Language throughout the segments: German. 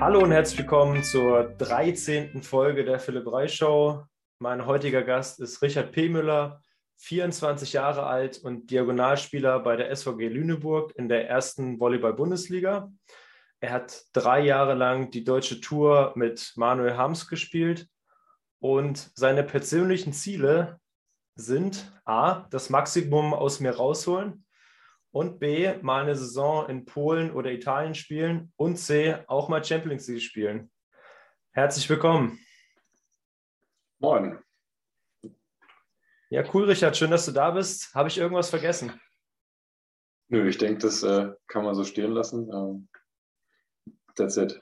Hallo und herzlich willkommen zur 13. Folge der Philipp Reich Show. Mein heutiger Gast ist Richard P. Müller, 24 Jahre alt und Diagonalspieler bei der SVG Lüneburg in der ersten Volleyball-Bundesliga. Er hat drei Jahre lang die deutsche Tour mit Manuel Hams gespielt und seine persönlichen Ziele sind A, das Maximum aus mir rausholen und B, mal eine Saison in Polen oder Italien spielen und C, auch mal Champions League spielen. Herzlich willkommen. Moin. Ja, cool, Richard. Schön, dass du da bist. Habe ich irgendwas vergessen? Nö, ich denke, das äh, kann man so stehen lassen. Ähm, that's it.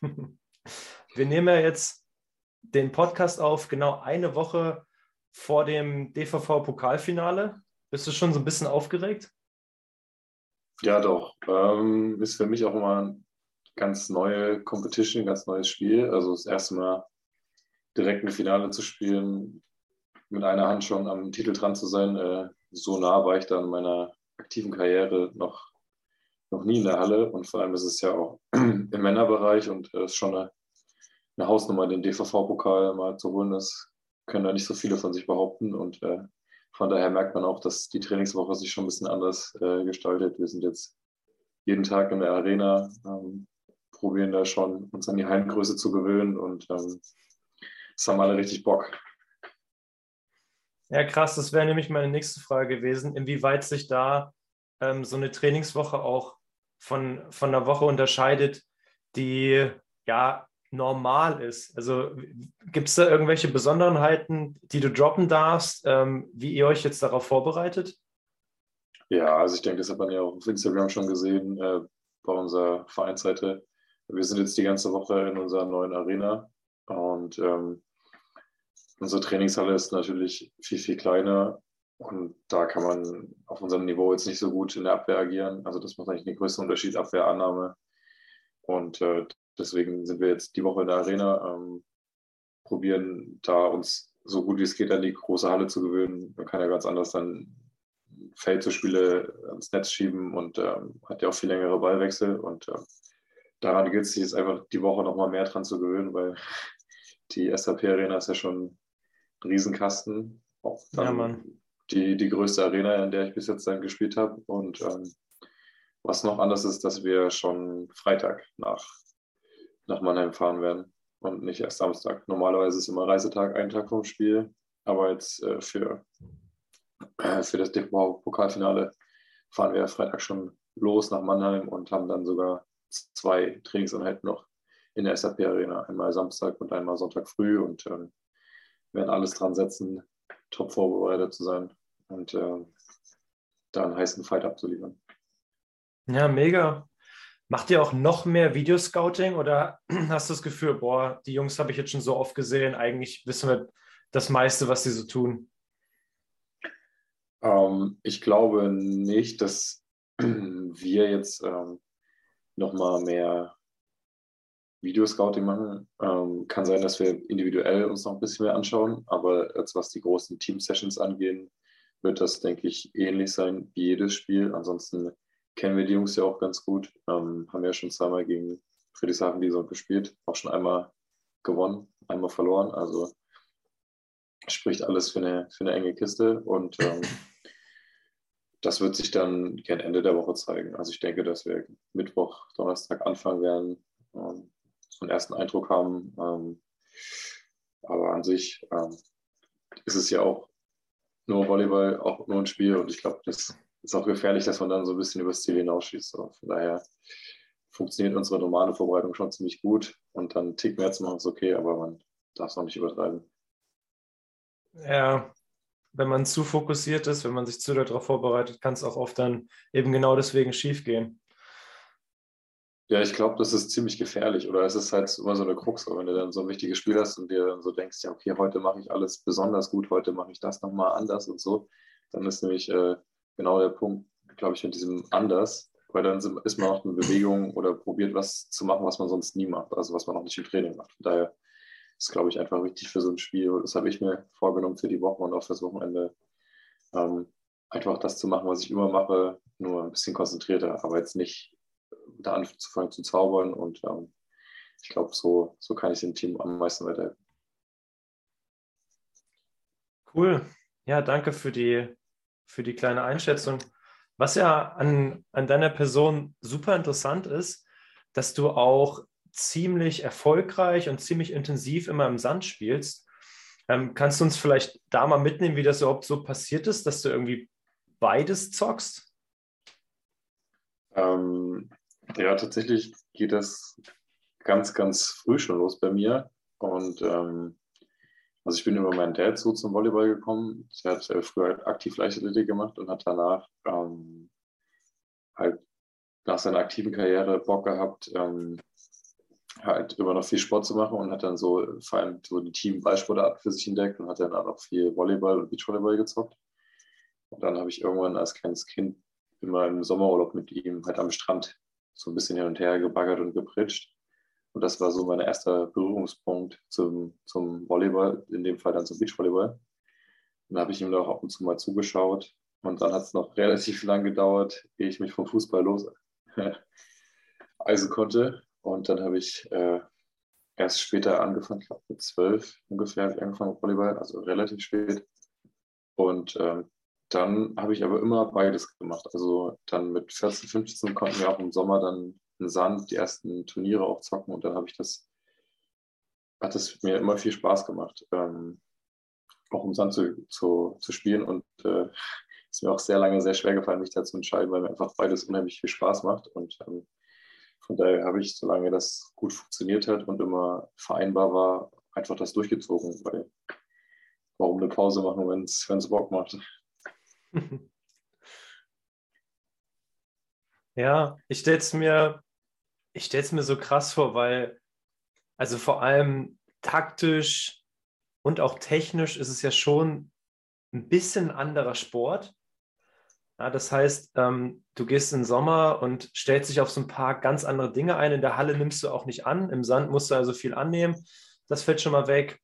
Wir nehmen ja jetzt den Podcast auf, genau eine Woche vor dem DVV-Pokalfinale. Bist du schon so ein bisschen aufgeregt? Ja, doch. Ähm, ist für mich auch immer eine ganz neue Competition, ganz neues Spiel. Also das erste Mal direkt ein Finale zu spielen, mit einer Hand schon am Titel dran zu sein. Äh, so nah war ich da in meiner aktiven Karriere noch, noch nie in der Halle. Und vor allem ist es ja auch im Männerbereich und äh, ist schon eine, eine Hausnummer, den DVV-Pokal mal zu holen. Das können da nicht so viele von sich behaupten. Und äh, von daher merkt man auch, dass die Trainingswoche sich schon ein bisschen anders äh, gestaltet. Wir sind jetzt jeden Tag in der Arena, ähm, probieren da schon uns an die Heimgröße zu gewöhnen und ähm, es haben alle richtig Bock. Ja, krass, das wäre nämlich meine nächste Frage gewesen, inwieweit sich da ähm, so eine Trainingswoche auch von, von einer Woche unterscheidet, die ja normal ist. Also gibt es da irgendwelche Besonderheiten, die du droppen darfst, ähm, wie ihr euch jetzt darauf vorbereitet? Ja, also ich denke, das hat man ja auch auf Instagram schon gesehen äh, bei unserer Vereinsseite. Wir sind jetzt die ganze Woche in unserer neuen Arena und ähm, Unsere Trainingshalle ist natürlich viel, viel kleiner und da kann man auf unserem Niveau jetzt nicht so gut in der Abwehr agieren. Also das macht eigentlich den größten Unterschied, Abwehrannahme. Und äh, deswegen sind wir jetzt die Woche in der Arena, ähm, probieren da uns so gut wie es geht an die große Halle zu gewöhnen. Man kann ja ganz anders dann Feldzuspiele ans Netz schieben und ähm, hat ja auch viel längere Ballwechsel. Und äh, daran gilt es sich jetzt einfach die Woche nochmal mehr dran zu gewöhnen, weil die SAP-Arena ist ja schon Riesenkasten. ja, Mann. Die, die größte Arena, in der ich bis jetzt dann gespielt habe. Und ähm, was noch anders ist, dass wir schon Freitag nach, nach Mannheim fahren werden und nicht erst Samstag. Normalerweise ist immer Reisetag, ein Tag vom Spiel. Aber jetzt äh, für, äh, für das DFB-Pokalfinale fahren wir Freitag schon los nach Mannheim und haben dann sogar zwei Trainingseinheiten noch in der SAP-Arena. Einmal Samstag und einmal Sonntag früh. Und ähm, werden alles dran setzen, top vorbereitet zu sein und äh, da heißen Fight abzuliefern. Ja, mega. Macht ihr auch noch mehr Videoscouting oder hast du das Gefühl, boah, die Jungs habe ich jetzt schon so oft gesehen, eigentlich wissen wir das meiste, was sie so tun? Ähm, ich glaube nicht, dass wir jetzt ähm, nochmal mehr Videoscouting machen. Ähm, kann sein, dass wir individuell uns noch ein bisschen mehr anschauen, aber jetzt was die großen Team-Sessions angehen, wird das, denke ich, ähnlich sein wie jedes Spiel. Ansonsten kennen wir die Jungs ja auch ganz gut, ähm, haben ja schon zweimal gegen Friedrichshafen Saison gespielt, auch schon einmal gewonnen, einmal verloren. Also spricht alles für eine, für eine enge Kiste und ähm, das wird sich dann gern Ende der Woche zeigen. Also ich denke, dass wir Mittwoch, Donnerstag anfangen werden, ähm, so einen ersten Eindruck haben. Ähm, aber an sich ähm, ist es ja auch nur Volleyball, auch nur ein Spiel und ich glaube, das ist auch gefährlich, dass man dann so ein bisschen übers Ziel hinausschießt. So. Von daher funktioniert unsere normale Vorbereitung schon ziemlich gut und dann Tick mehr zu machen ist okay, aber man darf es auch nicht übertreiben. Ja, wenn man zu fokussiert ist, wenn man sich zu darauf vorbereitet, kann es auch oft dann eben genau deswegen schief gehen. Ja, ich glaube, das ist ziemlich gefährlich. Oder es ist halt immer so eine Krux, wenn du dann so ein wichtiges Spiel hast und dir dann so denkst, ja, okay, heute mache ich alles besonders gut, heute mache ich das nochmal anders und so. Dann ist nämlich äh, genau der Punkt, glaube ich, mit diesem anders, weil dann ist man auch in Bewegung oder probiert was zu machen, was man sonst nie macht, also was man auch nicht im Training macht. Von daher ist, glaube ich, einfach wichtig für so ein Spiel. Das habe ich mir vorgenommen für die Woche und auch fürs Wochenende. Ähm, einfach das zu machen, was ich immer mache, nur ein bisschen konzentrierter, aber jetzt nicht da anzufangen zu zaubern. Und ähm, ich glaube, so, so kann ich dem Team am meisten weiterhelfen. Cool. Ja, danke für die, für die kleine Einschätzung. Was ja an, an deiner Person super interessant ist, dass du auch ziemlich erfolgreich und ziemlich intensiv immer im Sand spielst. Ähm, kannst du uns vielleicht da mal mitnehmen, wie das überhaupt so passiert ist, dass du irgendwie beides zockst? Ähm, ja, tatsächlich geht das ganz, ganz früh schon los bei mir. Und ähm, also ich bin über meinen Dad so zum Volleyball gekommen. Der hat äh, früher halt aktiv Leichtathletik gemacht und hat danach ähm, halt nach seiner aktiven Karriere Bock gehabt, ähm, halt immer noch viel Sport zu machen und hat dann so vor allem so die Team-Ballsportart für sich entdeckt und hat dann auch viel Volleyball und Beachvolleyball gezockt. Und dann habe ich irgendwann als kleines Kind immer im Sommerurlaub mit ihm halt am Strand so ein bisschen hin und her gebaggert und gepritscht. Und das war so mein erster Berührungspunkt zum, zum Volleyball, in dem Fall dann zum Beachvolleyball. Dann habe ich ihm auch ab und zu mal zugeschaut. Und dann hat es noch relativ lang gedauert, ehe ich mich vom Fußball los eisen konnte. Und dann habe ich äh, erst später angefangen, ich glaube mit zwölf ungefähr, habe ich angefangen mit Volleyball, also relativ spät. Und ähm, dann habe ich aber immer beides gemacht. Also dann mit 14, 15 konnten wir auch im Sommer dann Sand die ersten Turniere auch zocken und dann habe ich das, hat es mir immer viel Spaß gemacht, ähm, auch im Sand zu, zu, zu spielen und äh, ist mir auch sehr lange sehr schwer gefallen, mich da zu entscheiden, weil mir einfach beides unheimlich viel Spaß macht und ähm, von daher habe ich, solange das gut funktioniert hat und immer vereinbar war, einfach das durchgezogen, weil warum eine Pause machen, wenn es Bock macht. Ja, ich stelle es mir, mir so krass vor, weil, also vor allem taktisch und auch technisch ist es ja schon ein bisschen anderer Sport. Ja, das heißt, ähm, du gehst den Sommer und stellst dich auf so ein paar ganz andere Dinge ein. In der Halle nimmst du auch nicht an. Im Sand musst du also viel annehmen. Das fällt schon mal weg.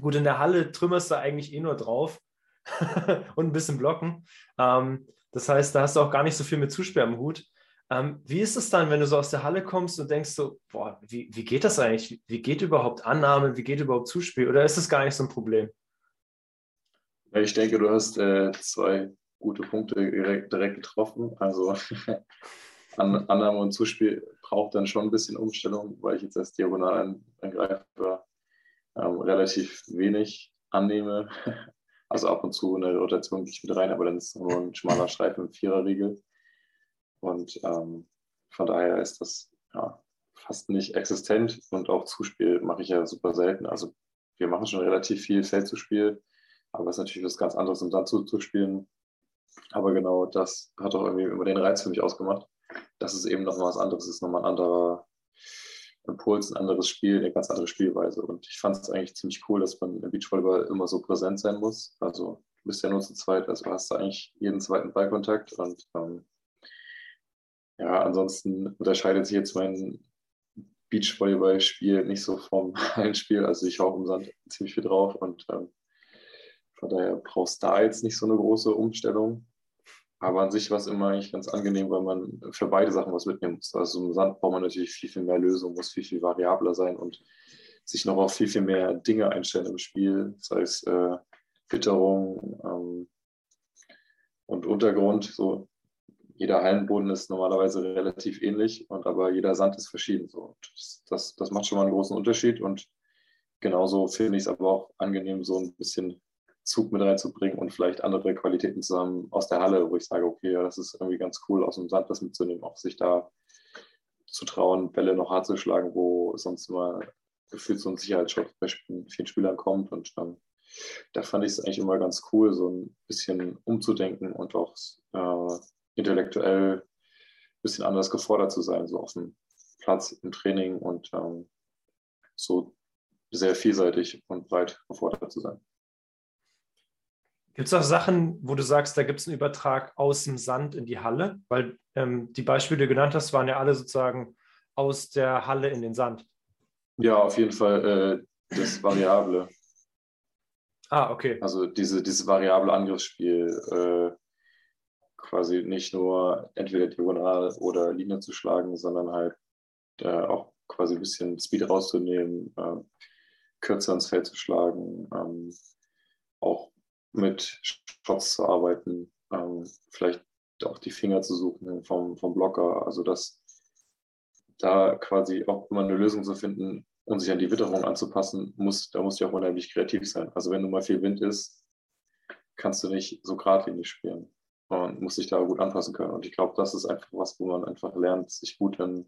Gut, in der Halle trümmerst du eigentlich eh nur drauf. und ein bisschen blocken. Ähm, das heißt, da hast du auch gar nicht so viel mit Zuspiel am Hut. Ähm, wie ist es dann, wenn du so aus der Halle kommst und denkst so, boah, wie, wie geht das eigentlich? Wie geht überhaupt Annahme? Wie geht überhaupt Zuspiel? Oder ist das gar nicht so ein Problem? Ich denke, du hast äh, zwei gute Punkte direkt, direkt getroffen. Also Annahme und Zuspiel braucht dann schon ein bisschen Umstellung, weil ich jetzt als Diagonalangreifer ähm, relativ wenig annehme. Also ab und zu eine Rotation gehe ich mit rein, aber dann ist es nur ein schmaler Streifen im Viererriegel. Und ähm, von daher ist das ja, fast nicht existent und auch Zuspiel mache ich ja super selten. Also wir machen schon relativ viel Feldzuspiel, aber es ist natürlich was ganz anderes, im Sand zu, spielen. Aber genau das hat auch irgendwie immer den Reiz für mich ausgemacht, dass es eben nochmal was anderes ist, nochmal ein anderer Impuls, ein anderes Spiel, eine ganz andere Spielweise. Und ich fand es eigentlich ziemlich cool, dass man im Beachvolleyball immer so präsent sein muss. Also du bist ja nur zu zweit, also hast du eigentlich jeden zweiten Ballkontakt. Und ähm, ja, ansonsten unterscheidet sich jetzt mein Beachvolleyball-Spiel nicht so vom Hallenspiel. Also ich hau im Sand ziemlich viel drauf und ähm, von daher brauchst du da jetzt nicht so eine große Umstellung. Aber an sich war es immer eigentlich ganz angenehm, weil man für beide Sachen was mitnehmen muss. Also im Sand braucht man natürlich viel, viel mehr Lösungen, muss viel, viel variabler sein und sich noch auf viel, viel mehr Dinge einstellen im Spiel, sei es äh, Witterung ähm, und Untergrund. So. Jeder Hallenboden ist normalerweise relativ ähnlich, und aber jeder Sand ist verschieden. So. Das, das macht schon mal einen großen Unterschied und genauso finde ich es aber auch angenehm, so ein bisschen Zug mit reinzubringen und vielleicht andere Qualitäten zusammen aus der Halle, wo ich sage, okay, das ist irgendwie ganz cool, aus dem Sand das mitzunehmen, auch sich da zu trauen, Bälle noch hart zu schlagen, wo sonst immer gefühlt so ein Sicherheitsschutz bei vielen Spielern kommt. Und ähm, da fand ich es eigentlich immer ganz cool, so ein bisschen umzudenken und auch äh, intellektuell ein bisschen anders gefordert zu sein, so auf dem Platz im Training und ähm, so sehr vielseitig und breit gefordert zu sein. Gibt es auch Sachen, wo du sagst, da gibt es einen Übertrag aus dem Sand in die Halle? Weil ähm, die Beispiele, die du genannt hast, waren ja alle sozusagen aus der Halle in den Sand. Ja, auf jeden Fall äh, das Variable. Ah, okay. Also diese, dieses variable Angriffsspiel äh, quasi nicht nur entweder diagonal oder Linie zu schlagen, sondern halt äh, auch quasi ein bisschen Speed rauszunehmen, äh, kürzer ins Feld zu schlagen, ähm, auch mit Shots zu arbeiten, ähm, vielleicht auch die Finger zu suchen vom, vom Blocker. Also dass da quasi auch immer eine Lösung zu finden und sich an die Witterung anzupassen, muss, da musst du auch unheimlich kreativ sein. Also wenn du mal viel Wind ist, kannst du nicht so geradlinig spielen und musst dich da gut anpassen können. Und ich glaube, das ist einfach was, wo man einfach lernt, sich gut in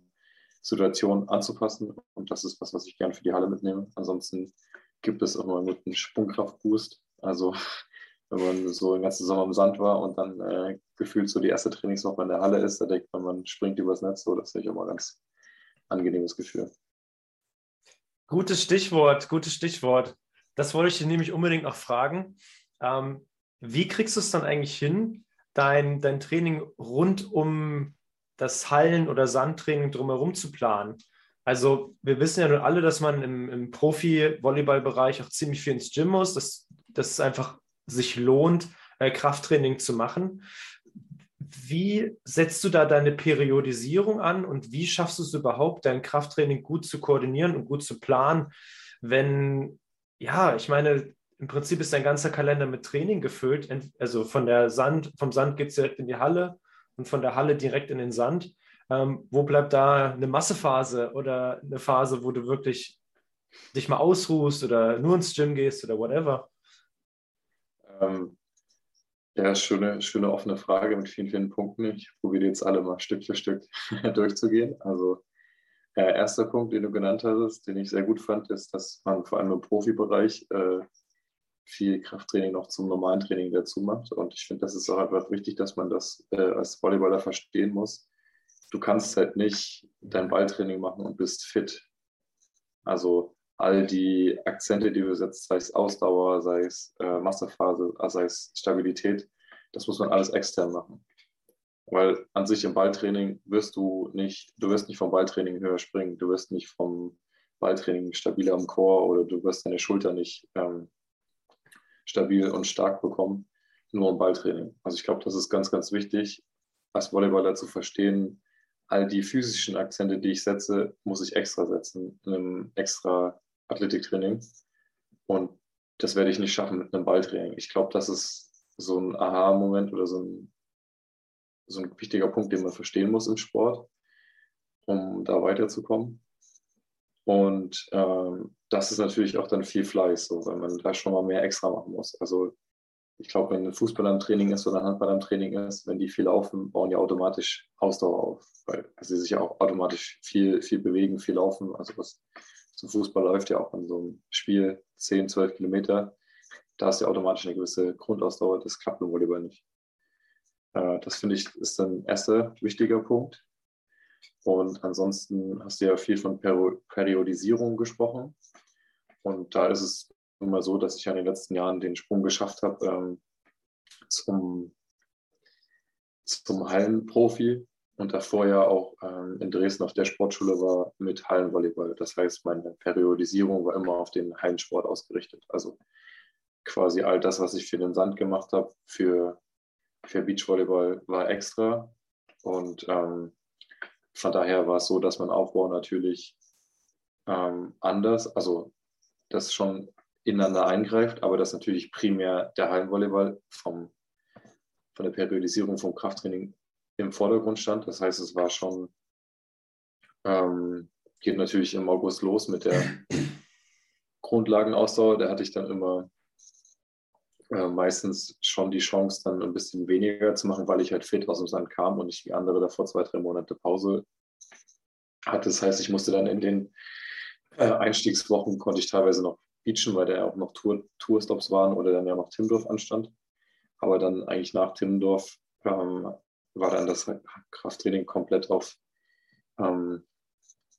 Situationen anzupassen. Und das ist was, was ich gerne für die Halle mitnehme. Ansonsten gibt es auch mal mit einem Sprungkraftboost. Also wenn man so den ganzen Sommer im Sand war und dann äh, gefühlt so die erste Trainingswoche in der Halle ist, da denkt man, man springt übers Netz. So, das ist natürlich auch mal ein ganz angenehmes Gefühl. Gutes Stichwort, gutes Stichwort. Das wollte ich dir nämlich unbedingt noch fragen. Ähm, wie kriegst du es dann eigentlich hin, dein, dein Training rund um das Hallen- oder Sandtraining drumherum zu planen? Also wir wissen ja nun alle, dass man im, im Profi-Volleyball-Bereich auch ziemlich viel ins Gym muss, dass, dass es einfach sich lohnt, äh, Krafttraining zu machen. Wie setzt du da deine Periodisierung an und wie schaffst du es überhaupt, dein Krafttraining gut zu koordinieren und gut zu planen, wenn, ja, ich meine, im Prinzip ist dein ganzer Kalender mit Training gefüllt. Also von der Sand, vom Sand geht es direkt in die Halle und von der Halle direkt in den Sand. Ähm, wo bleibt da eine Massephase oder eine Phase, wo du wirklich dich mal ausruhst oder nur ins Gym gehst oder whatever? Ähm, ja, schöne, schöne offene Frage mit vielen, vielen Punkten. Ich probiere jetzt alle mal Stück für Stück durchzugehen. Also äh, erster Punkt, den du genannt hast, den ich sehr gut fand, ist, dass man vor allem im Profibereich äh, viel Krafttraining noch zum normalen Training dazu macht. Und ich finde, das ist auch einfach wichtig, dass man das äh, als Volleyballer verstehen muss. Du kannst halt nicht dein Balltraining machen und bist fit. Also all die Akzente, die du setzt, sei es Ausdauer, sei es äh, Massephase, äh, sei es Stabilität, das muss man alles extern machen. Weil an sich im Balltraining wirst du nicht, du wirst nicht vom Balltraining höher springen, du wirst nicht vom Balltraining stabiler am Chor oder du wirst deine Schulter nicht ähm, stabil und stark bekommen, nur im Balltraining. Also ich glaube, das ist ganz, ganz wichtig, als Volleyballer zu verstehen, all die physischen Akzente, die ich setze, muss ich extra setzen, in einem extra Athletiktraining. Und das werde ich nicht schaffen mit einem Balltraining. Ich glaube, das ist so ein Aha-Moment oder so ein, so ein wichtiger Punkt, den man verstehen muss im Sport, um da weiterzukommen. Und ähm, das ist natürlich auch dann viel Fleiß, so, weil man da schon mal mehr extra machen muss. Also ich glaube, wenn ein Fußball am Training ist oder ein Handball am Training ist, wenn die viel laufen, bauen die automatisch Ausdauer auf, weil sie sich ja auch automatisch viel, viel bewegen, viel laufen. Also was zum Fußball läuft ja auch in so einem Spiel 10, 12 Kilometer. Da ist ja automatisch eine gewisse Grundausdauer. Das klappt im Volleyball nicht. Äh, das finde ich ist ein erster wichtiger Punkt. Und ansonsten hast du ja viel von Periodisierung gesprochen. Und da ist es nun mal so, dass ich ja in den letzten Jahren den Sprung geschafft habe ähm, zum, zum Hallenprofi und davor ja auch ähm, in Dresden auf der Sportschule war mit Hallenvolleyball. Das heißt, meine Periodisierung war immer auf den Hallensport ausgerichtet. Also quasi all das, was ich für den Sand gemacht habe, für, für Beachvolleyball war extra. Und ähm, von daher war es so, dass mein Aufbau natürlich ähm, anders, also das schon ineinander eingreift, aber dass natürlich primär der Hallenvolleyball vom, von der Periodisierung vom Krafttraining im Vordergrund stand. Das heißt, es war schon, ähm, geht natürlich im August los mit der Grundlagenausdauer. Da hatte ich dann immer äh, meistens schon die Chance, dann ein bisschen weniger zu machen, weil ich halt fit aus dem Sand kam und nicht wie andere davor zwei, drei Monate Pause hatte. Das heißt, ich musste dann in den äh, Einstiegswochen, konnte ich teilweise noch beachen, weil da ja auch noch Tour, Tourstops waren oder dann ja noch Timmendorf anstand. Aber dann eigentlich nach Timmendorf ähm, war dann das Krafttraining komplett auf ähm,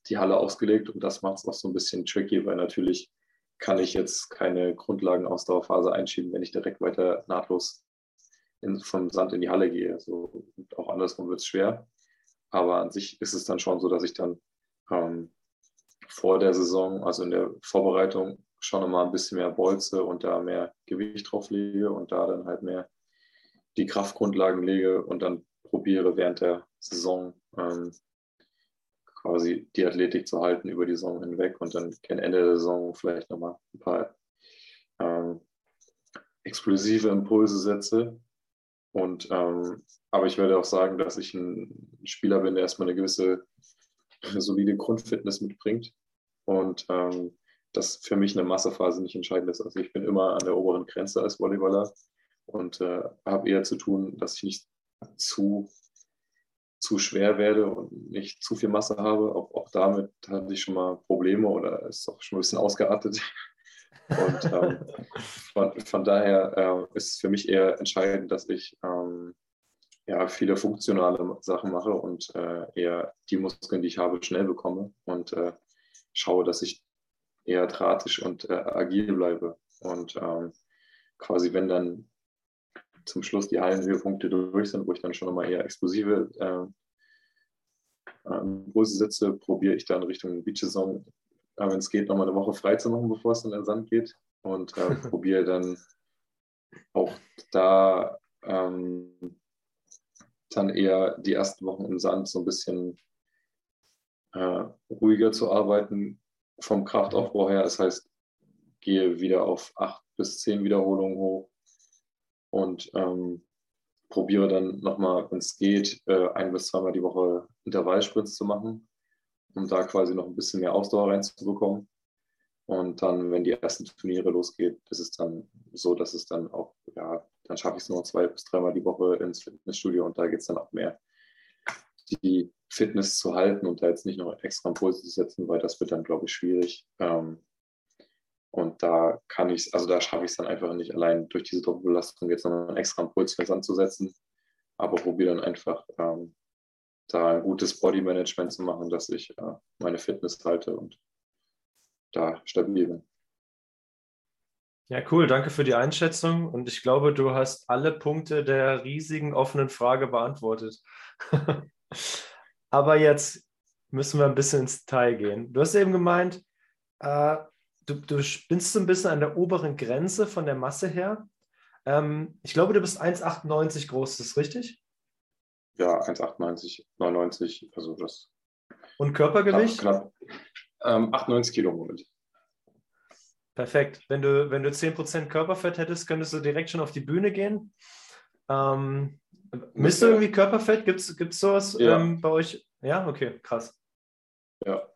die Halle ausgelegt und das macht es auch so ein bisschen tricky, weil natürlich kann ich jetzt keine Grundlagenausdauerphase einschieben, wenn ich direkt weiter nahtlos in, vom Sand in die Halle gehe. So, auch andersrum wird es schwer. Aber an sich ist es dann schon so, dass ich dann ähm, vor der Saison, also in der Vorbereitung, schon nochmal ein bisschen mehr bolze und da mehr Gewicht drauf lege und da dann halt mehr die Kraftgrundlagen lege und dann probiere während der Saison ähm, quasi die Athletik zu halten über die Saison hinweg und dann gegen Ende der Saison vielleicht nochmal ein paar ähm, explosive Impulse setze. Und ähm, aber ich werde auch sagen, dass ich ein Spieler bin, der erstmal eine gewisse eine solide Grundfitness mitbringt und ähm, dass für mich eine Massephase nicht entscheidend ist. Also ich bin immer an der oberen Grenze als Volleyballer und äh, habe eher zu tun, dass ich nicht zu, zu schwer werde und nicht zu viel Masse habe. Auch, auch damit hatte ich schon mal Probleme oder ist auch schon ein bisschen ausgeartet. Und ähm, von, von, daher äh, ist es für mich eher entscheidend, dass ich ähm, ja, viele funktionale Sachen mache und äh, eher die Muskeln, die ich habe, schnell bekomme und äh, schaue, dass ich eher drahtisch und äh, agil bleibe. Und ähm, quasi, wenn dann zum Schluss die Hallenhöhepunkte durch sind, wo ich dann schon mal eher explosive äh, Impulse setze, probiere ich dann Richtung Beach-Saison, äh, wenn es geht, nochmal eine Woche frei zu machen, bevor es dann in den Sand geht. Und äh, probiere dann auch da ähm, dann eher die ersten Wochen im Sand so ein bisschen äh, ruhiger zu arbeiten vom Kraftaufbau her. Das heißt, gehe wieder auf acht bis zehn Wiederholungen hoch und ähm, probiere dann nochmal, wenn es geht, äh, ein bis zweimal die Woche Intervallsprints zu machen, um da quasi noch ein bisschen mehr Ausdauer reinzubekommen. Und dann, wenn die ersten Turniere losgeht, ist es dann so, dass es dann auch, ja, dann schaffe ich es nur zwei bis dreimal die Woche ins Fitnessstudio und da geht es dann auch mehr, die Fitness zu halten und da jetzt nicht noch extra Impulse zu setzen, weil das wird dann, glaube ich, schwierig. Ähm, und da kann ich also da schaffe ich es dann einfach nicht allein durch diese Doppelbelastung jetzt noch einen extra Impuls anzusetzen, aber probiere dann einfach ähm, da ein gutes Body-Management zu machen, dass ich äh, meine Fitness halte und da stabil bin. Ja, cool. Danke für die Einschätzung. Und ich glaube, du hast alle Punkte der riesigen offenen Frage beantwortet. Aber jetzt müssen wir ein bisschen ins Detail gehen. Du hast eben gemeint, äh, du, du spinnst so ein bisschen an der oberen Grenze von der Masse her. Ähm, ich glaube, du bist 1,98 groß, ist das richtig? Ja, 1,98, 99, also das. Und Körpergewicht? Knapp, knapp ähm, 98 Kilo im Moment. Perfekt. Wenn du, wenn du 10% Körperfett hättest, könntest du direkt schon auf die Bühne gehen. Ähm, misst du irgendwie Körperfett? Gibt es sowas ja. ähm, bei euch? Ja, okay, krass. Ja.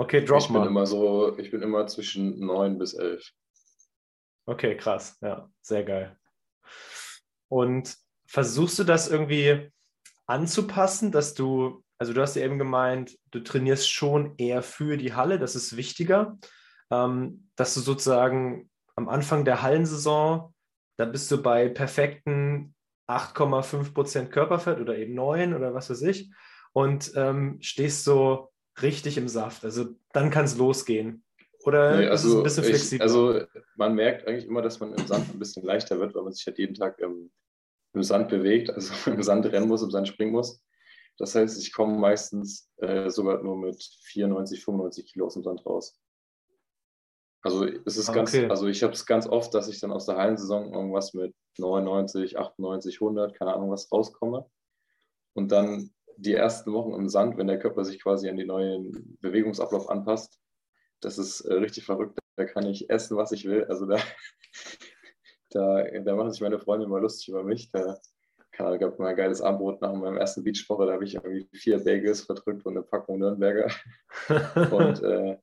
Okay, drop ich mal. Bin immer so, ich bin immer zwischen 9 bis 11. Okay, krass. Ja, sehr geil. Und versuchst du das irgendwie anzupassen, dass du, also du hast ja eben gemeint, du trainierst schon eher für die Halle, das ist wichtiger ähm, dass du sozusagen am Anfang der Hallensaison, da bist du bei perfekten 8,5% Körperfett oder eben 9 oder was weiß ich und ähm, stehst so richtig im Saft. Also dann kann es losgehen. Oder nee, also ist es ein bisschen flexibler? also man merkt eigentlich immer, dass man im Sand ein bisschen leichter wird, weil man sich halt jeden Tag im, im Sand bewegt, also im Sand rennen muss, im Sand springen muss. Das heißt, ich komme meistens äh, sogar nur mit 94, 95 Kilo aus dem Sand raus. Also es ist ah, ganz, okay. also ich habe es ganz oft, dass ich dann aus der Hallensaison irgendwas mit 99, 98, 100, keine Ahnung was rauskomme. Und dann die ersten Wochen im Sand, wenn der Körper sich quasi an den neuen Bewegungsablauf anpasst, das ist äh, richtig verrückt. Da kann ich essen, was ich will. Also da, da, da machen sich meine Freunde immer lustig über mich. Da keine Ahnung, gab mal ein geiles Abendbrot nach meinem ersten Beachwoche, da habe ich irgendwie vier Bagels verdrückt und eine Packung Nürnberger. und äh,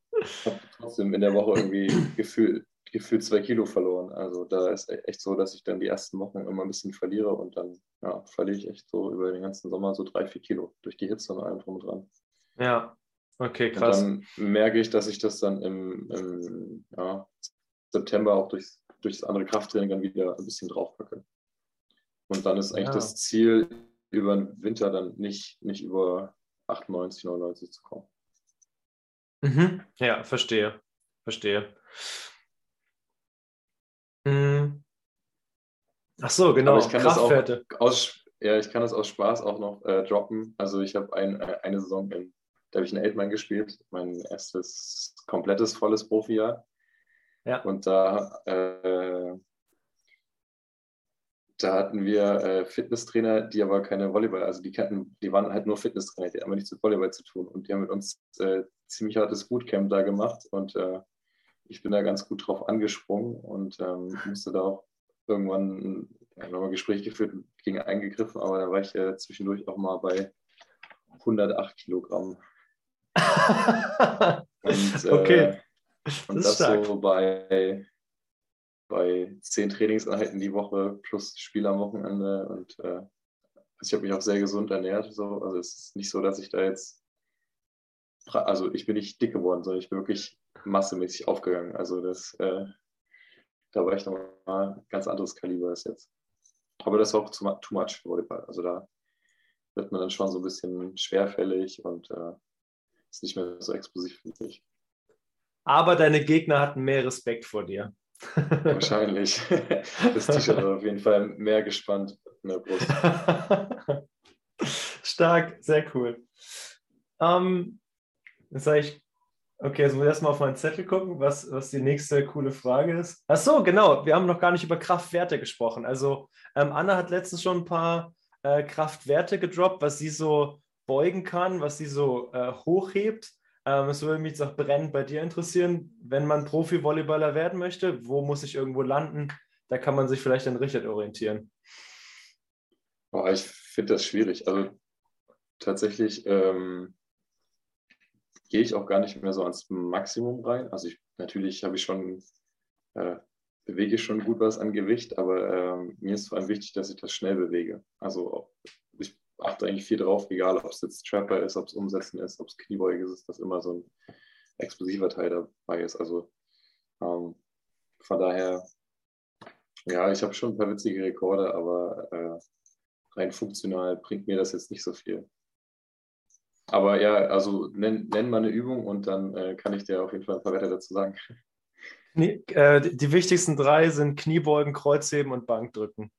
habe trotzdem in der Woche irgendwie gefühlt, gefühlt zwei Kilo verloren. Also da ist e-, echt so, dass ich dann die ersten Wochen immer ein bisschen verliere und dann ja, verliere ich echt so über den ganzen Sommer so drei, vier Kilo durch die Hitze und allem drum und dran. Ja, okay, krass. Und dann merke ich, dass ich das dann im, im ja, September auch durch, durch das andere Krafttraining dann wieder ein bisschen draufpacke. Und dann ist eigentlich ja. das Ziel, über den Winter dann nicht, nicht über 98, 99 zu kommen. Mhm. Ja, verstehe. Verstehe. Mhm. Ach so, genau. ich kann. Das auch aus, ja, ich kann das aus Spaß auch noch äh, droppen. Also ich habe ein, äh, eine Saison, in, da habe ich in Eltmann gespielt, mein erstes komplettes volles Profijahr. Ja. Und da äh, da hatten wir äh, Fitnesstrainer, die aber keine Volleyball, also die kannten, die waren halt nur Fitnesstrainer, die haben nichts mit Volleyball zu tun. Und die haben mit uns äh, ziemlich hartes Bootcamp da gemacht und äh, ich bin da ganz gut drauf angesprungen und ähm, musste da auch irgendwann ja, nochmal Gespräch geführt, ging eingegriffen, aber da war ich äh, zwischendurch auch mal bei 108 Kilogramm. und, äh, okay. Und das, das so bei, bei zehn Trainingseinheiten die Woche plus Spiel am Wochenende. Und äh, ich habe mich auch sehr gesund ernährt. So. Also es ist nicht so, dass ich da jetzt, also ich bin nicht dick geworden, sondern ich bin wirklich massemäßig aufgegangen. Also das, äh, da war ich nochmal ein ganz anderes Kaliber als jetzt. Aber das war auch too, too much für Volleyball. Also da wird man dann schon so ein bisschen schwerfällig und äh, ist nicht mehr so explosiv, finde ich. Aber deine Gegner hatten mehr Respekt vor dir. Wahrscheinlich. Das T-Shirt war auf jeden Fall mehr gespannt in der Brust. Stark, sehr cool. Ähm, jetzt sage ich, okay, jetzt muss ich erstmal auf meinen Zettel gucken, was, was die nächste coole Frage ist. Ach so, genau, wir haben noch gar nicht über Kraftwerte gesprochen. Also ähm, Anna hat letztens schon ein paar äh, Kraftwerte gedroppt, was sie so beugen kann, was sie so äh, hochhebt. Ähm, es würde mich jetzt auch brennend bei dir interessieren, wenn man Profi-Volleyballer werden möchte, wo muss ich irgendwo landen? Da kann man sich vielleicht an Richard orientieren. Boah, ich finde das schwierig. Also tatsächlich ähm, gehe ich auch gar nicht mehr so ans Maximum rein. Also ich, natürlich habe ich schon, äh, bewege ich schon gut was an Gewicht, aber ähm, mir ist vor allem wichtig, dass ich das schnell bewege. Also ich achte eigentlich viel drauf, egal ob es jetzt Trapper ist, ob es Umsetzen ist, ob es Kniebeuge ist, dass immer so ein explosiver Teil dabei ist. Also ähm, von daher, ja, ich habe schon ein paar witzige Rekorde, aber äh, rein funktional bringt mir das jetzt nicht so viel. Aber ja, also nenn, nenn mal eine Übung und dann äh, kann ich dir auf jeden Fall ein paar Werte dazu sagen. Nee, äh, die wichtigsten drei sind Kniebeugen, Kreuzheben und Bankdrücken.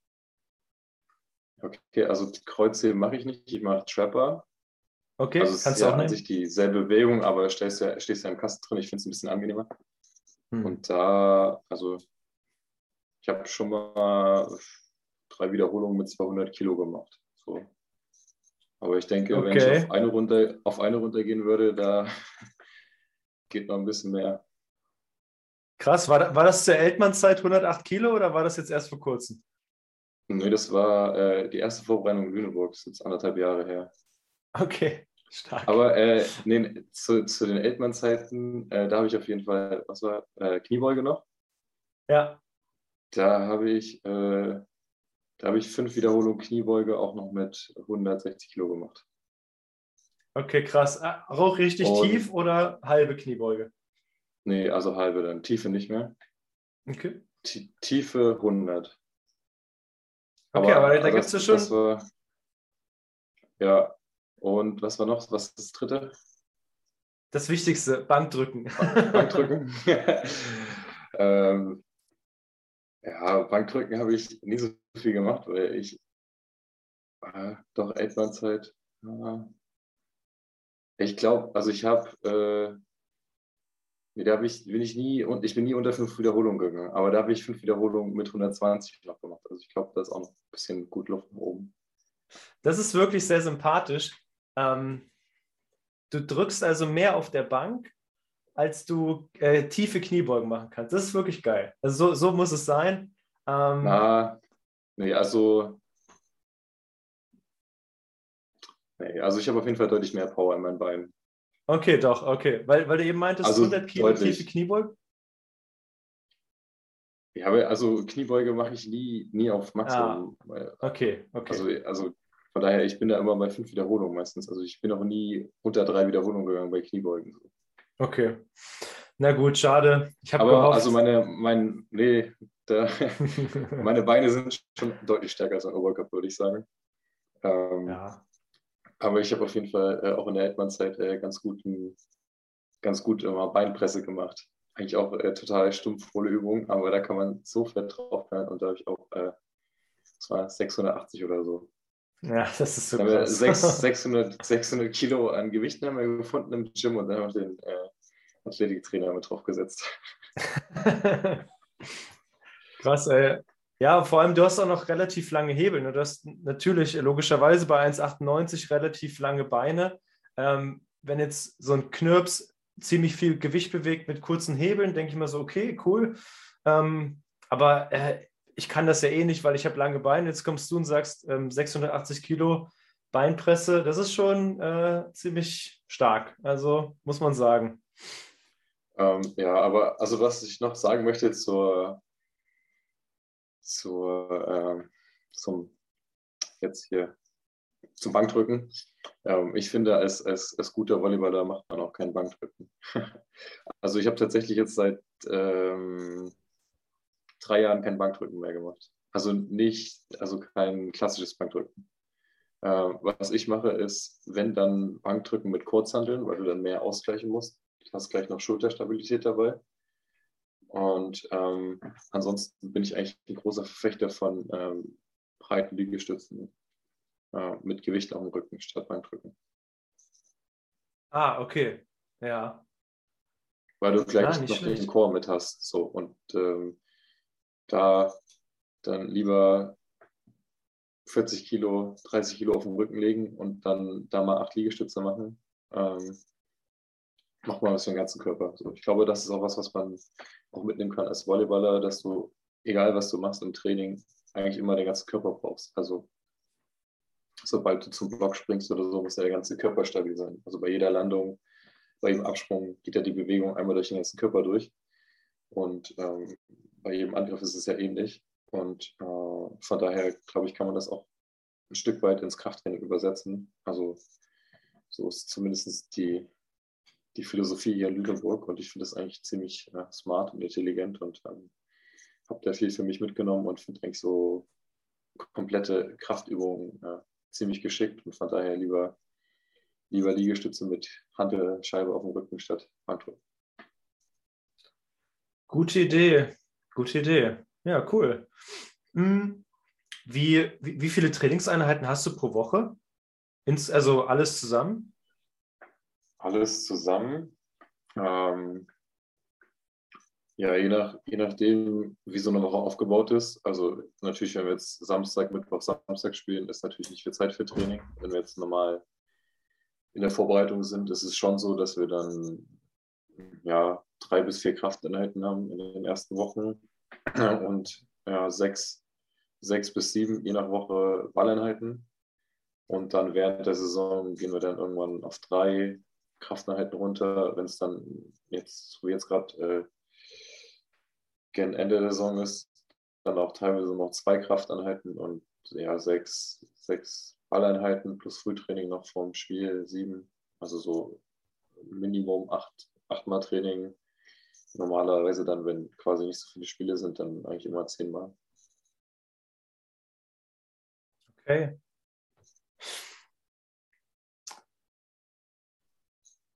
Okay, also Kreuzheben mache ich nicht, ich mache Trapper. Okay, also kannst du ja auch an sich dieselbe Bewegung, aber stehst ja, stehst ja im Kasten drin, ich finde es ein bisschen angenehmer. Hm. Und da, also ich habe schon mal drei Wiederholungen mit 200 Kilo gemacht. So. Aber ich denke, okay. wenn ich auf eine, Runde, auf eine Runde gehen würde, da geht noch ein bisschen mehr. Krass, war, war das zur Eltmannszeit 108 Kilo oder war das jetzt erst vor kurzem? Nee, das war äh, die erste Vorbereitung in Lüneburg, das ist jetzt anderthalb Jahre her. Okay, stark. Aber äh, nee, zu, zu den Eltmann-Zeiten, äh, da habe ich auf jeden Fall, was war, äh, Kniebeuge noch. Ja. Da habe ich, äh, da habe ich fünf Wiederholungen Kniebeuge auch noch mit 160 Kilo gemacht. Okay, krass. Äh, auch richtig Und, tief oder halbe Kniebeuge? Nee, also halbe dann. Tiefe nicht mehr. Okay. Tiefe 100. Okay, aber, aber da gibt es ja schon. War, ja, und was war noch? Was ist das dritte? Das Wichtigste, Bankdrücken. Bankdrücken. ähm, ja, Bankdrücken habe ich nie so viel gemacht, weil ich äh, doch Elternzeit. Äh, ich glaube, also ich habe äh, da ich, bin ich nie und ich bin nie unter fünf Wiederholungen gegangen. Aber da habe ich fünf Wiederholungen mit 120 noch gemacht. Also ich glaube, da ist auch noch ein bisschen gut Luft nach oben. Das ist wirklich sehr sympathisch. Ähm, du drückst also mehr auf der Bank, als du äh, tiefe Kniebeugen machen kannst. Das ist wirklich geil. Also so, so muss es sein. Ähm, Na, nee, also Nee, also ich habe auf jeden Fall deutlich mehr Power in meinen Beinen. Okay, doch, okay. Weil, weil du eben meintest, also 100 Kilo tiefe Kniebeuge? Ja, also Kniebeuge mache ich nie, nie auf Maximum. Ah, okay, okay. Also, also von daher, ich bin da immer bei fünf Wiederholungen meistens. Also ich bin auch nie unter drei Wiederholungen gegangen bei Kniebeugen. Okay. Na gut, schade. Ich Aber gehofft, also meine, mein, nee, da, meine Beine sind schon deutlich stärker als mein Oberkörper, würde ich sagen. Ähm, ja. Aber ich habe auf jeden Fall äh, auch in der Hetman-Zeit äh, ganz, guten, ganz gut immer Beinpresse gemacht. Eigentlich auch äh, total stumpfvolle Übung, aber da kann man so fett drauf bleiben und da habe ich auch, äh, das war 680 oder so. Ja, das ist so krass. 600, 600 Kilo an Gewichten haben wir gefunden im Gym und dann haben wir den äh, Athletiktrainer mit drauf gesetzt. krass, ey. Ja, vor allem, du hast auch noch relativ lange Hebel. Ne? Du hast natürlich logischerweise bei 1,98 relativ lange Beine. Ähm, wenn jetzt so ein Knirps ziemlich viel Gewicht bewegt mit kurzen Hebeln, denke ich mir so, okay, cool. Ähm, aber äh, ich kann das ja eh nicht, weil ich habe lange Beine. Jetzt kommst du und sagst ähm, 680 Kilo Beinpresse. Das ist schon äh, ziemlich stark. Also muss man sagen. Ähm, ja, aber also was ich noch sagen möchte zur, zur äh, zum jetzt hier zum Bankdrücken. Ähm, ich finde, als, als, als guter Volleyballer macht man auch kein Bankdrücken. also ich habe tatsächlich jetzt seit ähm, drei Jahren kein Bankdrücken mehr gemacht. Also nicht, also kein klassisches Bankdrücken. Äh, was ich mache, ist, wenn dann Bankdrücken mit Kurzhandeln, weil du dann mehr ausgleichen musst. Du hast gleich noch Schulterstabilität dabei. Und ähm, ansonsten bin ich eigentlich ein großer Verfechter von ähm, breiten Liegestützen äh, mit Gewicht auf dem Rücken statt Bankdrücken. Ah, okay. Ja. Weil du gleich ja, noch den Chor mit hast. So. Und ähm, da dann lieber 40 Kilo, 30 Kilo auf den Rücken legen und dann da mal acht Liegestütze machen. Ähm, macht man was für den ganzen Körper. So, ich glaube, das ist auch was, was man auch mitnehmen kann als Volleyballer, dass du, egal was du machst im Training, eigentlich immer den ganzen Körper brauchst. Also sobald du zum Block springst oder so, muss ja der ganze Körper stabil sein. Also bei jeder Landung, bei jedem Absprung geht ja die Bewegung einmal durch den ganzen Körper durch. Und ähm, bei jedem Angriff ist es ja ähnlich. Und äh, von daher, glaube ich, kann man das auch ein Stück weit ins Krafttraining übersetzen. Also so ist zumindest die, die Philosophie hier in Lüneburg und ich finde das eigentlich ziemlich äh, smart und intelligent und ähm, habe da viel für mich mitgenommen und finde eigentlich so komplette Kraftübungen äh, ziemlich geschickt und von daher lieber, lieber Liegestütze mit Handelscheibe auf dem Rücken statt Bankdrücken. Gute Idee, gute Idee. Ja, cool. Hm, wie, wie, wie viele Trainingseinheiten hast du pro Woche? Ins, also alles zusammen? Alles zusammen. Ähm, ja, je, nach, je nachdem, wie so eine Woche aufgebaut ist. Also natürlich, wenn wir jetzt Samstag, Mittwoch, Samstag spielen, ist natürlich nicht viel Zeit für Training. Wenn wir jetzt normal in der Vorbereitung sind, ist es schon so, dass wir dann ja, drei bis vier Krafteinheiten haben in den ersten Wochen und ja, sechs, sechs bis sieben, je nach Woche Balleinheiten. Und dann während der Saison gehen wir dann irgendwann auf drei Krafteinheiten runter. Wenn es dann jetzt, wie jetzt gerade, äh, gegen Ende der Saison ist, dann auch teilweise noch zwei Krafteinheiten und ja, sechs, sechs Balleinheiten plus Frühtraining noch vorm Spiel, sieben. Also so Minimum acht, achtmal Training. Normalerweise dann, wenn quasi nicht so viele Spiele sind, dann eigentlich immer zehnmal. Okay.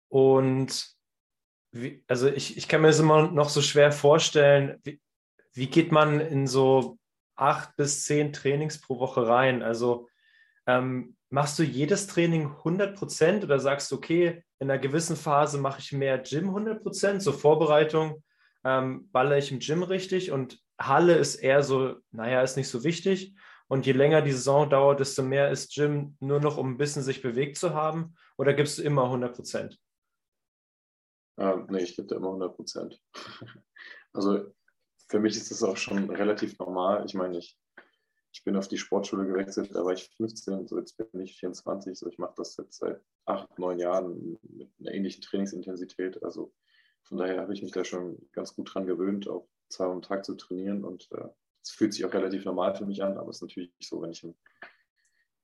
Und wie, also ich, ich kann mir das immer noch so schwer vorstellen, wie, wie geht man in so acht bis zehn Trainings pro Woche rein? Also ähm, machst du jedes Training 100 Prozent oder sagst du, okay, in einer gewissen Phase mache ich mehr Gym 100 Prozent, so Vorbereitung, ähm, baller ich im Gym richtig und Halle ist eher so, naja, ist nicht so wichtig. Und je länger die Saison dauert, desto mehr ist Gym nur noch, um ein bisschen sich bewegt zu haben? Oder gibst du immer 100 Prozent? Ähm, nee, ich gebe da immer 100 Prozent. also für mich ist das auch schon relativ normal. Ich meine, ich, ich bin auf die Sportschule gewechselt, da war ich 15, so jetzt bin ich 24, so ich mache das jetzt seit acht, neun Jahren mit einer ähnlichen Trainingsintensität. Also von daher habe ich mich da schon ganz gut dran gewöhnt, auch zweimal am Tag zu trainieren und äh, es äh, fühlt sich auch relativ normal für mich an, aber es ist natürlich so, wenn ich im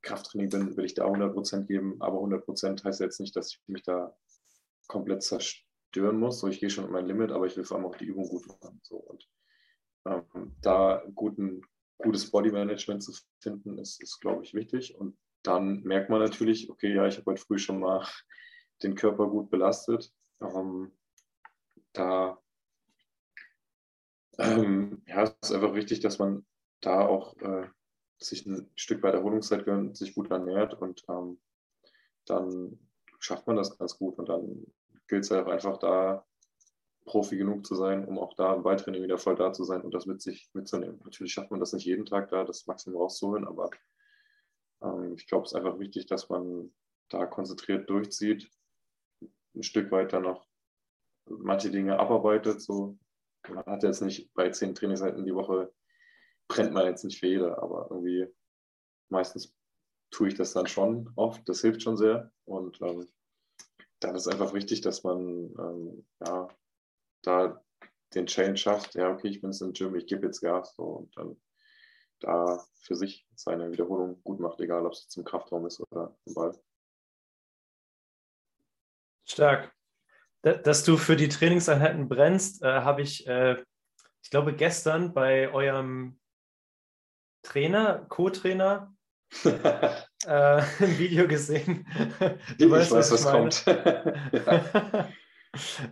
Krafttraining bin, will ich da 100% geben, aber 100% heißt jetzt nicht, dass ich mich da komplett zerstöre stören muss. So, ich gehe schon an mein Limit, aber ich will vor allem auch die Übung gut machen. So, und ähm, da guten, gutes Bodymanagement zu finden, ist, ist glaube ich, wichtig. Und dann merkt man natürlich, okay, ja, ich habe heute früh schon mal den Körper gut belastet. Ähm, da ähm, ja, es ist einfach wichtig, dass man da auch äh, sich ein Stück weit Erholungszeit gönnt, sich gut ernährt und ähm, dann schafft man das ganz gut und dann gilt es halt einfach da Profi genug zu sein, um auch da im Beitraining wieder voll da zu sein und das mit sich mitzunehmen. Natürlich schafft man das nicht jeden Tag da, das Maximum rauszuholen, aber ähm, ich glaube, es ist einfach wichtig, dass man da konzentriert durchzieht, ein Stück weiter noch manche Dinge abarbeitet. So. Man hat jetzt nicht bei zehn Trainingszeiten die Woche, brennt man jetzt nicht für jede, aber irgendwie meistens tue ich das dann schon oft. Das hilft schon sehr. Und ähm, dann ist einfach wichtig, dass man ähm, ja, da den Change schafft. Ja, okay, ich bin jetzt im Gym, ich gebe jetzt Gas. So, und dann da für sich seine Wiederholung gut macht, egal ob es zum Kraftraum ist oder im Ball. Stark. Dass du für die Trainingseinheiten brennst, äh, habe ich, äh, ich glaube, gestern bei eurem Trainer, Co-Trainer, äh, im Video gesehen. Du ich weißt, weiß, was, was kommt.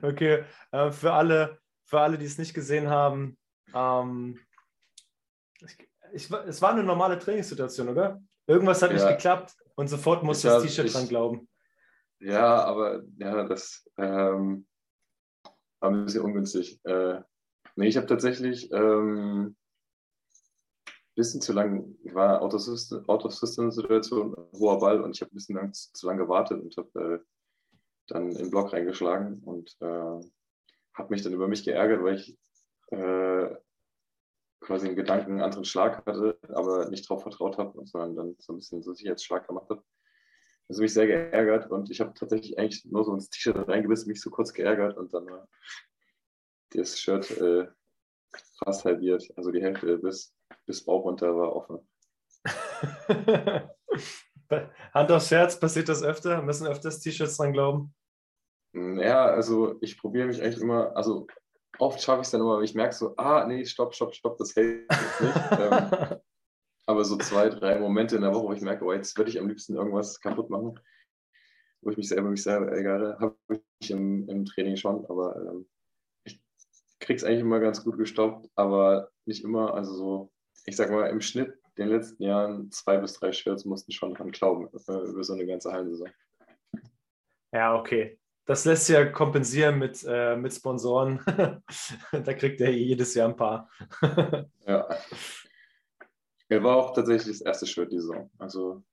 okay, äh, für alle, für alle, die es nicht gesehen haben, ähm, ich, ich, es war eine normale Trainingssituation, oder? Irgendwas hat ja. nicht geklappt und sofort musste das T-Shirt dran glauben. Ja, aber ja, das ähm, war ein bisschen ungünstig. Äh, nee, ich habe tatsächlich ähm, bisschen zu lang, war Autosystem-Situation, hoher Ball und ich habe ein bisschen lang, zu lange gewartet und habe äh, dann in den Block reingeschlagen und äh, habe mich dann über mich geärgert, weil ich äh, quasi einen Gedanken einen anderen Schlag hatte, aber nicht darauf vertraut habe, sondern dann so ein bisschen so Sicherheitsschlag gemacht habe. Das hat mich sehr geärgert und ich habe tatsächlich eigentlich nur so ins T-Shirt reingebissen, mich so kurz geärgert und dann war das Shirt äh, fast halbiert, also die Hälfte bis bis Bauch runter war offen. Hand aufs Herz, passiert das öfter? Müssen öfters T-Shirts dran glauben? Ja, also ich probiere mich eigentlich immer, also oft schaffe ich es dann immer, wenn ich merke so, ah, nee, stopp, stopp, stopp, das hält jetzt nicht. ähm, aber so zwei, drei Momente in der Woche, wo ich merke, oh, jetzt würde ich am liebsten irgendwas kaputt machen, wo ich mich selber mich selber ärgere, habe ich im, im, Training schon, aber ähm, ich kriege es eigentlich immer ganz gut gestoppt, aber nicht immer, also so ich sag mal, im Schnitt den letzten Jahren zwei bis drei Shirts mussten schon dran glauben äh, über so eine ganze Hallensaison. Ja, okay. Das lässt sich ja kompensieren mit, äh, mit Sponsoren. da kriegt er jedes Jahr ein paar. ja. Er war auch tatsächlich das erste Shirt die Saison. Also.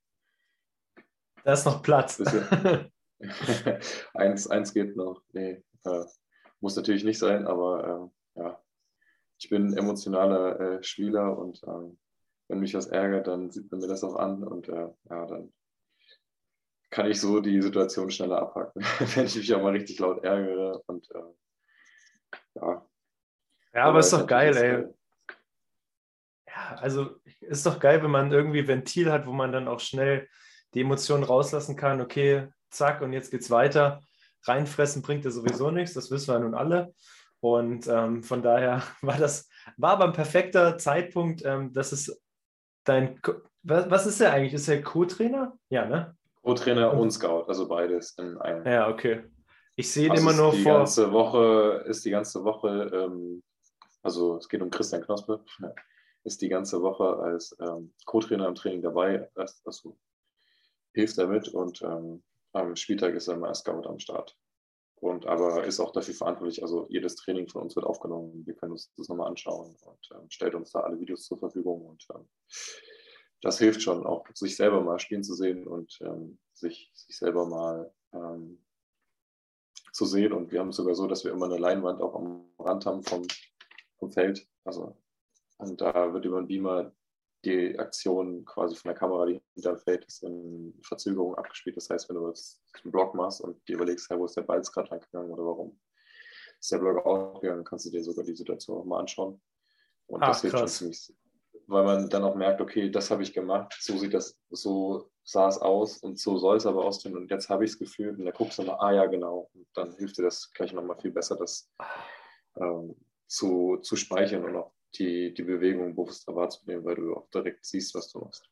Da ist noch Platz. eins, eins geht noch. Nee, äh, muss natürlich nicht sein, aber äh, ja, ich bin ein emotionaler äh, Spieler und ähm, wenn mich was ärgert, dann sieht man mir das auch an und äh, ja, dann kann ich so die Situation schneller abhaken, wenn ich mich auch mal richtig laut ärgere und äh, ja. Ja, aber ist doch geil, ey. Ja, also ist doch geil, wenn man irgendwie Ventil hat, wo man dann auch schnell die Emotionen rauslassen kann. Okay, zack, und jetzt geht's weiter. Reinfressen bringt ja sowieso nichts, das wissen wir nun alle. Und ähm, von daher war das, war aber ein perfekter Zeitpunkt. Ähm, das ist dein, was, was ist er eigentlich? Ist er Co-Trainer? Ja, ne? Co-Trainer und Scout, also beides in einem. Ja, okay. Ich sehe ihn also immer nur die vor. Ganze Woche, ist die ganze Woche, ähm, also es geht um Christian Knospe, ist die ganze Woche als ähm, Co-Trainer im Training dabei. Also hilft er mit und ähm, am Spieltag ist er immer als Scout am Start und aber ist auch dafür verantwortlich. Also jedes Training von uns wird aufgenommen. Wir können uns das nochmal anschauen und ähm, stellt uns da alle Videos zur Verfügung. Und ähm, das hilft schon, auch sich selber mal spielen zu sehen und ähm, sich, sich selber mal ähm, zu sehen. Und wir haben es sogar so, dass wir immer eine Leinwand auch am Rand haben vom, vom Feld. Also und da wird über den Beamer die Aktion quasi von der Kamera, die hinter Feld ist, in Verzögerung abgespielt. Das heißt, wenn du jetzt einen Block machst und dir überlegst, hey, wo ist der Ball gerade lang gegangen oder warum ist der Block ausgegangen, kannst du dir sogar die Situation auch mal anschauen. Und Ach, das hilft schon ziemlich, weil man dann auch merkt, okay, das habe ich gemacht, so sieht das, so sah es aus und so soll es aber aussehen und jetzt habe ich es gefühlt und dann guckst du mal, ah ja, genau. Und dann hilft dir das gleich nochmal viel besser, das ähm, zu, zu speichern und auch die, die Bewegung bewusster wahrzunehmen, weil du auch direkt siehst, was du machst.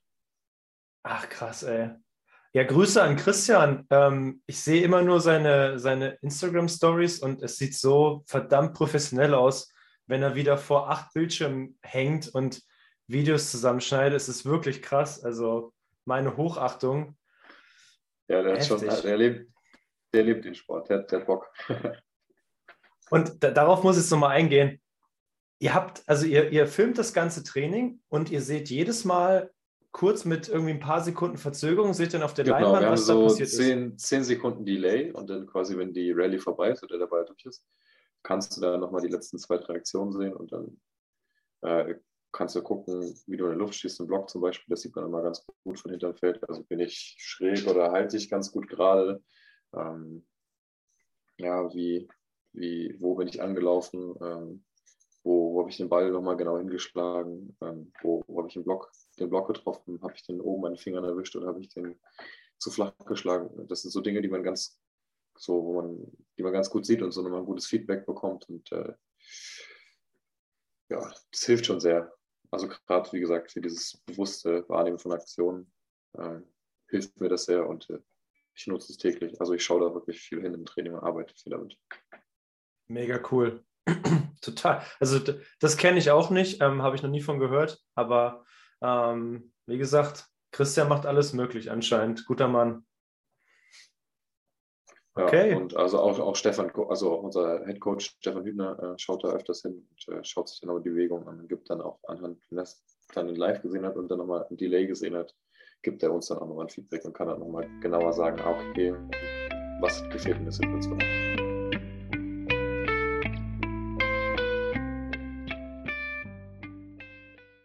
Ach, krass, ey. Ja, Grüße an Christian. Ähm, ich sehe immer nur seine, seine Instagram-Stories und es sieht so verdammt professionell aus, wenn er wieder vor acht Bildschirmen hängt und Videos zusammenschneidet. Es ist wirklich krass. Also meine Hochachtung. Ja, der, hat schon, der, lebt, der lebt den Sport, der, der hat Bock. Und da, darauf muss ich jetzt nochmal eingehen. Ihr habt, also ihr, ihr filmt das ganze Training und ihr seht jedes Mal kurz mit irgendwie ein paar Sekunden Verzögerung, seht dann auf der genau, Leinwand, was so da passiert zehn, ist. 10 Sekunden Delay und dann quasi, wenn die Rallye vorbei ist oder der Ball durch ist, kannst du da nochmal die letzten zwei, drei Aktionen sehen und dann äh, kannst du gucken, wie du in der Luft schießt, im Block zum Beispiel, das sieht man immer ganz gut von hinterm Feld. Also bin ich schräg oder halte ich ganz gut gerade. Ähm, ja, wie, wie, wo bin ich angelaufen, ähm, wo, wo habe ich den Ball nochmal genau hingeschlagen, ähm, wo, wo habe ich den Block, den Block getroffen, habe ich den oben an den Fingern erwischt oder habe ich den zu flach geschlagen. Das sind so Dinge, die man ganz so, wo man, die man ganz gut sieht und so nochmal ein gutes Feedback bekommt. Und äh, ja, das hilft schon sehr. Also gerade, wie gesagt, für dieses bewusste Wahrnehmen von Aktionen äh, hilft mir das sehr und äh, ich nutze es täglich. Also ich schaue da wirklich viel hin im Training und arbeite viel damit. Mega cool. Total. Also das kenne ich auch nicht, ähm, habe ich noch nie von gehört, aber ähm, wie gesagt, Christian macht alles möglich anscheinend. Guter Mann. Okay. Ja, und also auch, auch Stefan, also unser Head Coach Stefan Hübner äh, schaut da öfters hin und äh, schaut sich dann auch die Bewegung an und gibt dann auch anhand, wenn er es dann live gesehen hat und dann nochmal ein Delay gesehen hat, gibt er uns dann auch nochmal ein Feedback und kann dann nochmal genauer sagen, ah, okay, was gefällt in der Situation.